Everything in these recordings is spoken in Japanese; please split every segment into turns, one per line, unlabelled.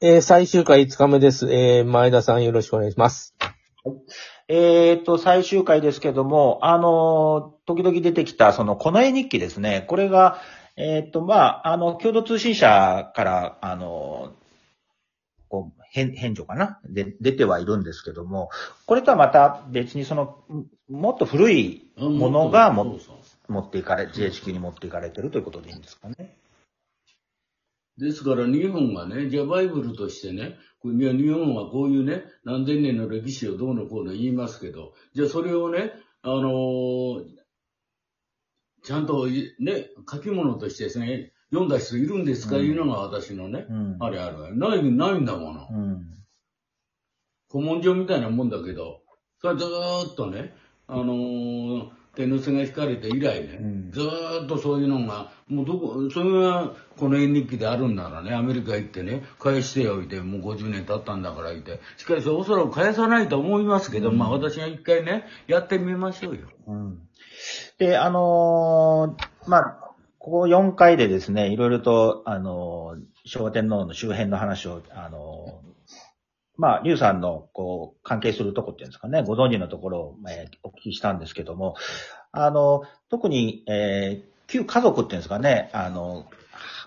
えー最終回5日目です。えー前田さんよろしくお願いします。
えっ、と、最終回ですけども、あのー時々出てきた、その、こ絵日記ですね。これが、えっ、と、まあ、あの、共同通信社から、あのーこう、返、返事かな？で、出てはいるんですけども、これとはまた別にその、もっと古いものがも
そうそう
持っていかれ、GHQ に持っていかれてるということでいいんですかね。
ですから日本がね、じゃあバイブルとしてね、日本はこういうね、何千年の歴史をどうのこうの言いますけど、じゃあそれをね、あのーちゃんといね、書き物としてですね、読んだ人いるんですか、
うん
いうのが私のね、
うん
あれあるわない、ないんだもの。
うん。
古文書みたいなもんだけど、それはずーっとね、あのー天皇制が引かれて以来ね、
うん。
ずーっとそういうのが、もうどこ、それがこの絵日記であるんならね、アメリカ行ってね、返しておいて、もう50年経ったんだから言って、しかしおそらく返さないと思いますけど、まあ私が一回ね、やってみましょうよ。
うん。で、あのーまあ、ここ4回でですね、いろいろと、あのー昭和天皇の周辺の話を、あのーまあ、竜さんの、こう、関係するとこっていうんですかね、ご存知のところを、えーお聞きしたんですけども、あの、特に、えー旧家族っていうんですかね、あの、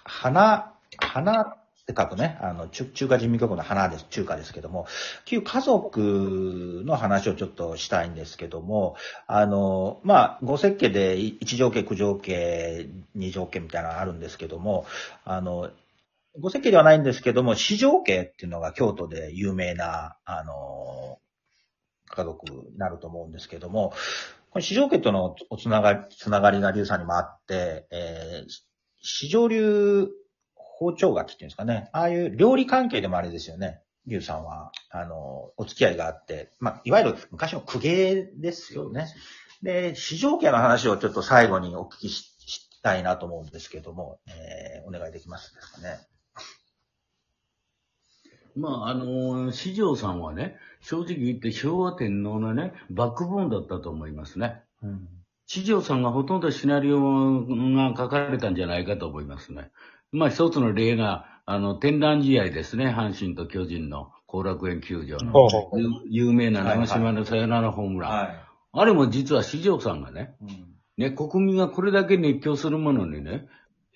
花、花って書くね、あの、中中華人民共和国の花です、中華ですけども、旧家族の話をちょっとしたいんですけども、あの、まあ、五石家で一条家、九条家、二条家みたいなのがあるんですけども、あの、五石ではないんですけども、四条家っていうのが京都で有名な、あの、家族になると思うんですけども、この四条家とのおつながり、つながりが龍さんにもあって、えー、四条流包丁書きっていうんですかね、ああいう料理関係でもあれですよね。龍さんは、あの、お付き合いがあって、まあ、いわゆる昔の公家ですよね。で、市場家の話をちょっと最後にお聞きししたいなと思うんですけども、えー、お願いできますですかね。
まあ、あのー、四条さんはね、正直言って昭和天皇のね、バックボーンだったと思いますね。
うん。
四条さんがほとんどシナリオが書かれたんじゃないかと思いますね。まあ一つの例が、あの、天覧試合ですね。阪神と巨人の後楽園球場の。
ほうほうほう
ゆ有名な長島のサヨナラホームラン。
はい。
あれも実は四条さんがね、
うん。
ね、国民がこれだけ熱狂するものにね、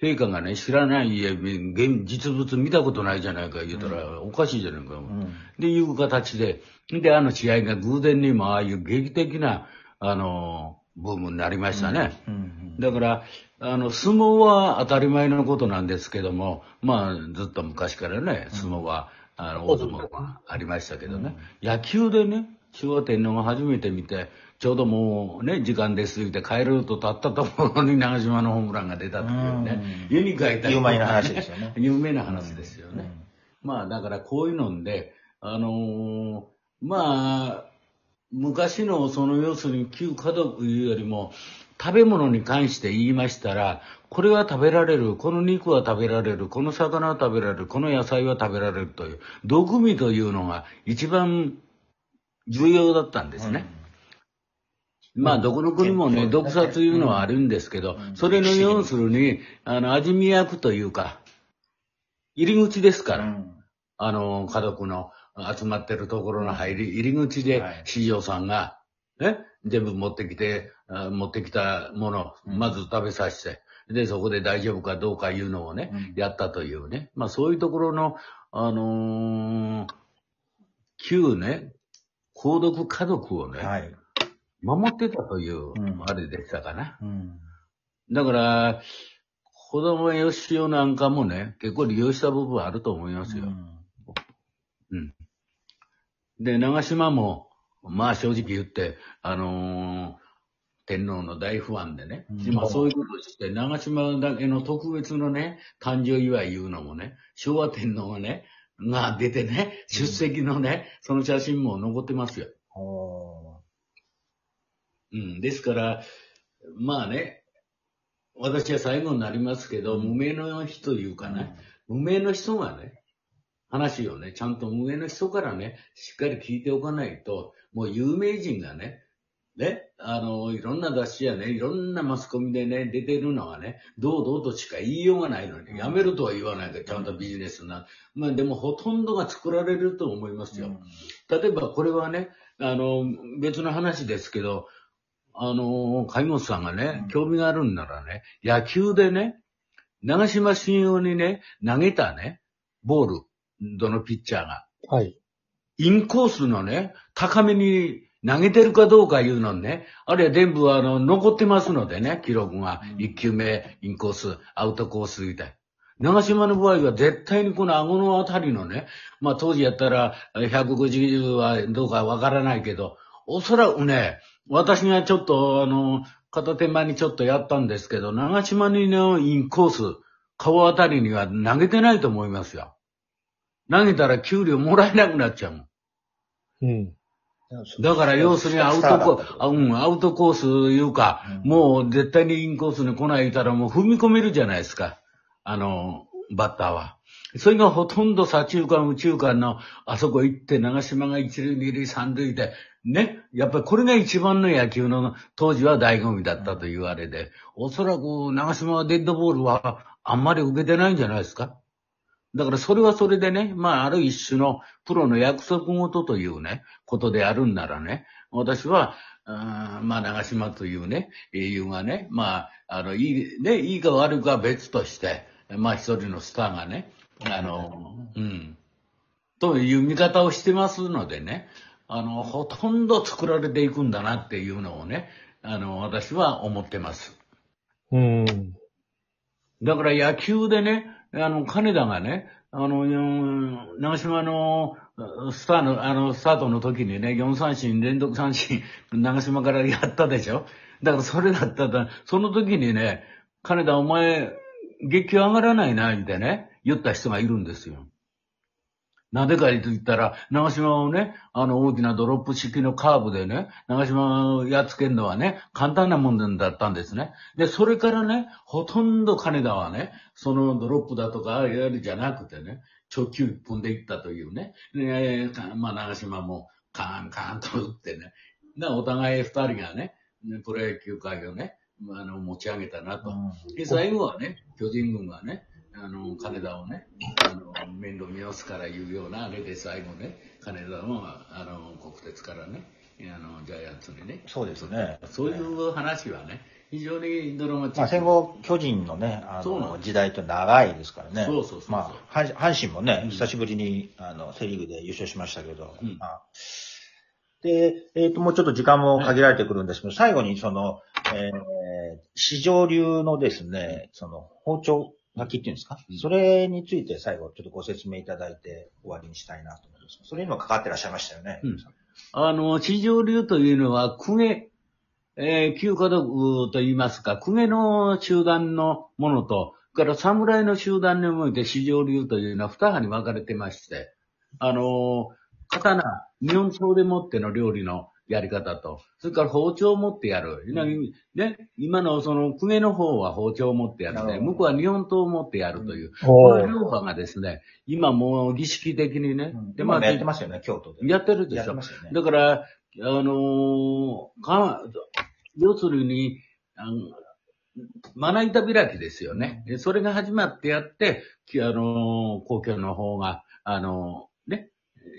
陛下がね、知らない、いや現実物見たことないじゃないか言うたら、おかしいじゃないか。
うん。
で、いう形で、で、あの試合が偶然にもああいう劇的な、あの、ブームになりましたね。
うん。
だから、あの、相撲は当たり前のことなんですけども、まあ、ずっと昔からね、相撲は、あの、大相撲はありましたけどね。野球でね、昭和天皇が初めて見て、ちょうどもうね、時間ですぎて帰ると立ったところに長島のホームランが出たっていうね、
うん。
絵に描いた
有名な話ですよね。
有名な話ですよね。まあ、だからこういうので、あのーまあ、昔のその要するに旧家族いうよりも、食べ物に関して言いましたら、これは食べられる、この肉は食べられる、この魚は食べられる、この野菜は食べられるという、毒味というのが一番重要だったんですね。まあ、どこの国もね、
うん。
毒殺いうのはあるんですけど、
うん。
それの要するに、あの、味見役というか、入り口ですから、
うん。
あの、家族の集まってるところの入り、入り口で
はい、
四条さんが、ね、全部持ってきて、あ持ってきたものまず食べさせて、で、そこで大丈夫かどうかいうのをね、
うん。
やったというね。まあそういうところの、あのー旧ね、皇族家族をね、
はい。
守ってたという
うん、
あれでしたかな。
うん。
だから、子供よしおなんかもね、結構利用した部分あると思いますよ。で、長島も、まあ正直言って、あのー天皇の大ファンでね、
うん
まあそういうことをして、長島だけの特別のね、誕生祝いいうのもね、昭和天皇がね、が出てね、出席のね、その写真も残ってますよ。
お
うん。ですから、まあね、私は最後になりますけど、無名の人いうかね、無名の人がね、話をね、ちゃんと無名の人からね、しっかり聞いておかないと、もう有名人がね、ね、あの、いろんな雑誌やね、いろんなマスコミでね、出てるのはね、堂々としか言いようがないのに、やめるとは言わないけど、ちゃんとビジネスな。まあでもほとんどが作られると思いますよ。例えばこれはね、あの、別の話ですけど、あの、貝本さんがね、興味があるんならね、野球でね、長島新用にね、投げたね、ボール、どのピッチャーが、
はい。
インコースのね、高めに投げてるかどうかいうのね、あれ全部あの、残ってますのでね、記録が。1球目、インコース、アウトコースみたい。長島の場合は絶対にこの顎のあたりのね、まあ当時やったら150はどうかわからないけど、おそらくね、私がちょっとあの、片手間にちょっとやったんですけど、長島にのインコース、顔あたりには投げてないと思いますよ。投げたら給料もらえなくなっちゃうもん。
うん。
だから要するにアウトコース、あうん、アウトコースいうか、
うん
もう絶対にインコースに来ないたらもう踏み込めるじゃないですか。あの、バッターは。それがほとんど左中間、右中間のあそこ行って長島が一塁、二塁、三塁で、ね。やっぱりこれが一番の野球の当時は醍醐味だったというあれで、おそらく長島はデッドボールはあんまり受けてないんじゃないですか。だからそれはそれでね、まあある一種のプロの約束事というね、ことであるんならね、私は、あまあ長島というね、英雄がね、まあ、あの、いい、ね、いいか悪いかは別として、まあ一人のスターがね、あの、うん、という見方をしてますのでね、あの、ほとんど作られていくんだなっていうのをね、あの、私は思ってます。
うん。
だから野球でね、あの、金田がね、あの、うん長島の、スターの、あの、スタートの時にね、4三振、連続三振、長島からやったでしょ？だからそれだったら、その時にね、金田お前、月給上がらないな、ってね、言った人がいるんですよ。なぜかと言ったら、長島をね、あの大きなドロップ式のカーブでね、長島をやっつけるのはね、簡単なもんだったんですね。で、それからね、ほとんど金田はね、そのドロップだとか、いわゆるじゃなくてね、直球一本でいったというね。で、かまあ長島もカーンカーンと打ってね。で、お互い二人がね、プロ野球界をね、あの、持ち上げたなと。で、最後はね、巨人軍がね、あの、金田をね、あの、面倒見直すからいうような、あれで最後ね、金田も、あの、国鉄からね、あの、ジャイアンツにね、
そうですね。
そういう話はね、非常にドラマチック。
まあ、戦後、巨人のね、あの、時代って長いですからね。
そうそうそう
まあ、阪阪神もね、
うん
久しぶりに、あの、セリーグで優勝しましたけど。
うん
まあで、えっ、と、もうちょっと時間も限られてくるんですけど、最後にその、えー、市場流のですね、その、包丁書きっていうんですか、
うん
それについて最後ちょっとご説明いただいて終わりにしたいなと思います。それにもかかってらっしゃいましたよね？
うんあの、地上流というのは、公家、えー、旧家族と言いますか、公家の集団のものと、それから侍の集団において市場流というのは二派に分かれてまして、あの、刀、日本刀でもっての料理のやり方と、それから包丁を持ってやる。ね、今のその公家の方は包丁を持ってやるね。向こうは日本刀を持ってやるという。この両派がですね、今もう儀式的にね、
うん
で
今もやってますよね、京都で。
やってるでしょ
ね。
だから、あのーか、要するに、あのまな板開きですよね。でそれが始まってやって、きあのー公共の方が、あのーね、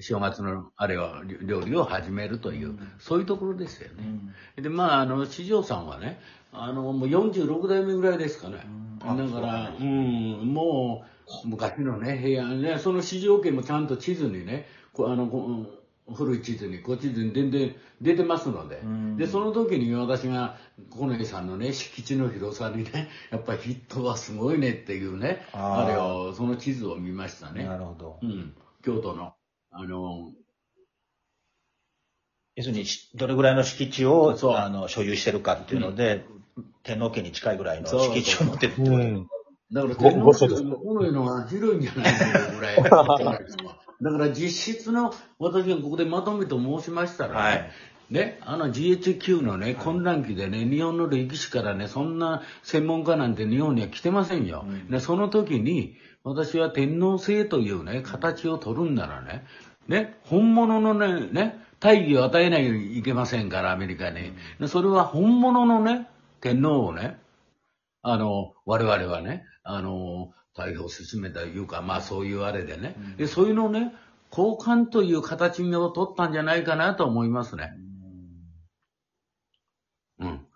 正月のあれを、料理を始めるという、
うん
そういうところですよ
う
ね。
ん
で、まあ、あの、四条さんはね、あの、もう46代目ぐらいですかね。
うん
だから、
あ
うん、もう、昔のね、平安ね、その市場権もちゃんと地図にね、こあの、こ古い地図に、こう地図に全然出てますので、
うん
で、その時に私が、小根さんのね、敷地の広さにね、やっぱりヒットはすごいねっていうね、
あ
れを、その地図を見ましたね。
なるほど
う。ん。京都の、あの、
要するに、しどれぐらいの敷地を
そう。
あの所有してるかっていうので、天皇家に近いぐらいの敷地を持ってるってこと
うん。
だから、
ご
天皇
ご所です。
のこののは広いんじゃないかぐらい。だから実質の、私がここでまとめと申しましたら、ね
はい
ね、あの GHQ のね、混乱期でね、日本の歴史からね、そんな専門家なんて日本には来てませんよ。
うん
でその時に、私は天皇制というね、形を取るんならね、ね、本物のね、ね、大義を与えないようにいけませんから、アメリカに。でそれは本物のね、天皇をね、あの、我々はね、あの、逮捕を進めたというか、まあそういうあれでね、でそういうのをね、交換という形を取ったんじゃないかなと思いますね。うん。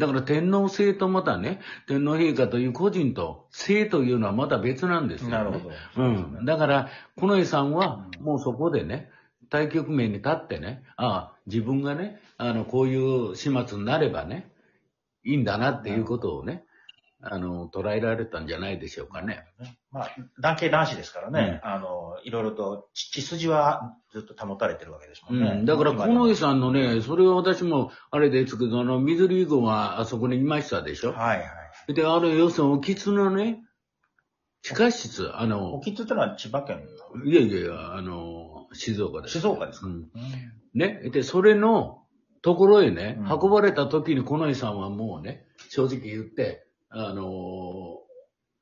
だから天皇制とまたね、天皇陛下という個人と制というのはまた別なんですよ、ね。
なるほど。
うん。だから、近衛さんは、もうそこでね、対局面に立ってね、ああ、自分がね、あの、こういう始末になればね、いいんだなっていうことをね、あの、捉えられたんじゃないでしょうかね。
まあ、男系男子ですからね、あの、いろいろと血血筋はずっと保たれてるわけですもんね。
うん、だから、
今でも
近衛さんのね、それは私も、あれですけど、あの、水リーグはあそこにいましたでしょ。
はいはい。
で、あれ、要するに、おきつのね、地下室、あの
沖津ってのは千葉県
いやいやいや、あの、静岡です。
静岡ですか、
うん。ね。で、それのところへね、
うん
運ばれた時に近衛さんはもうね、正直言って、あのー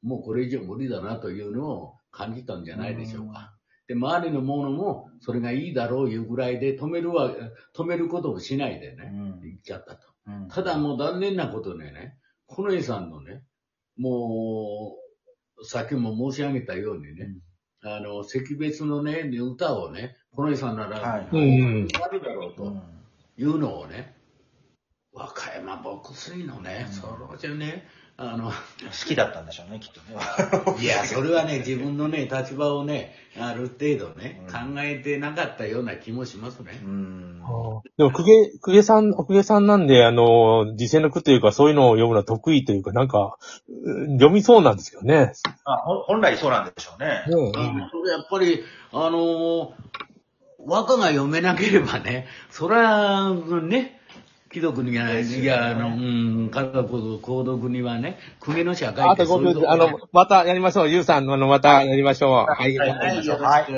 もうこれ以上無理だなというのを感じたんじゃないでしょうか。で、周りの者もそれがいいだろういうぐらいで止めるは、止めることをしないでね、
うん。
行っちゃったと。
うん。
ただもう残念なことでね、近衛さんのね、もう、さっきも申し上げたようにね、あの、惜別のね、歌をね、近衛さんなら、
はい
うん
あるだろうと
うん。
いうのをね、和歌山牧水のね、
うん。
それじゃね、あの、
好きだったんでしょうね、きっとね。
いや、それはね、自分のね、立場をね、ある程度ね、
うん
考えてなかったような気もしますね。
うん。
でも、公家、公家さん、公家さんなんで、あの、時世の句というか、そういうのを読むのは得意というか、なんか、うん読みそうなんですけどね。
あほ本来そうなんでしょうね。
うん
あそれやっぱり、あのー和歌が読めなければね、そら、ね、貴族には、いや、あの、うん、家族、皇族にはね、国の社会
あと
ってそういうとこ
僕、あの、またやりましょう。ゆうさん、あの、またやりましょう。はい。
はいはい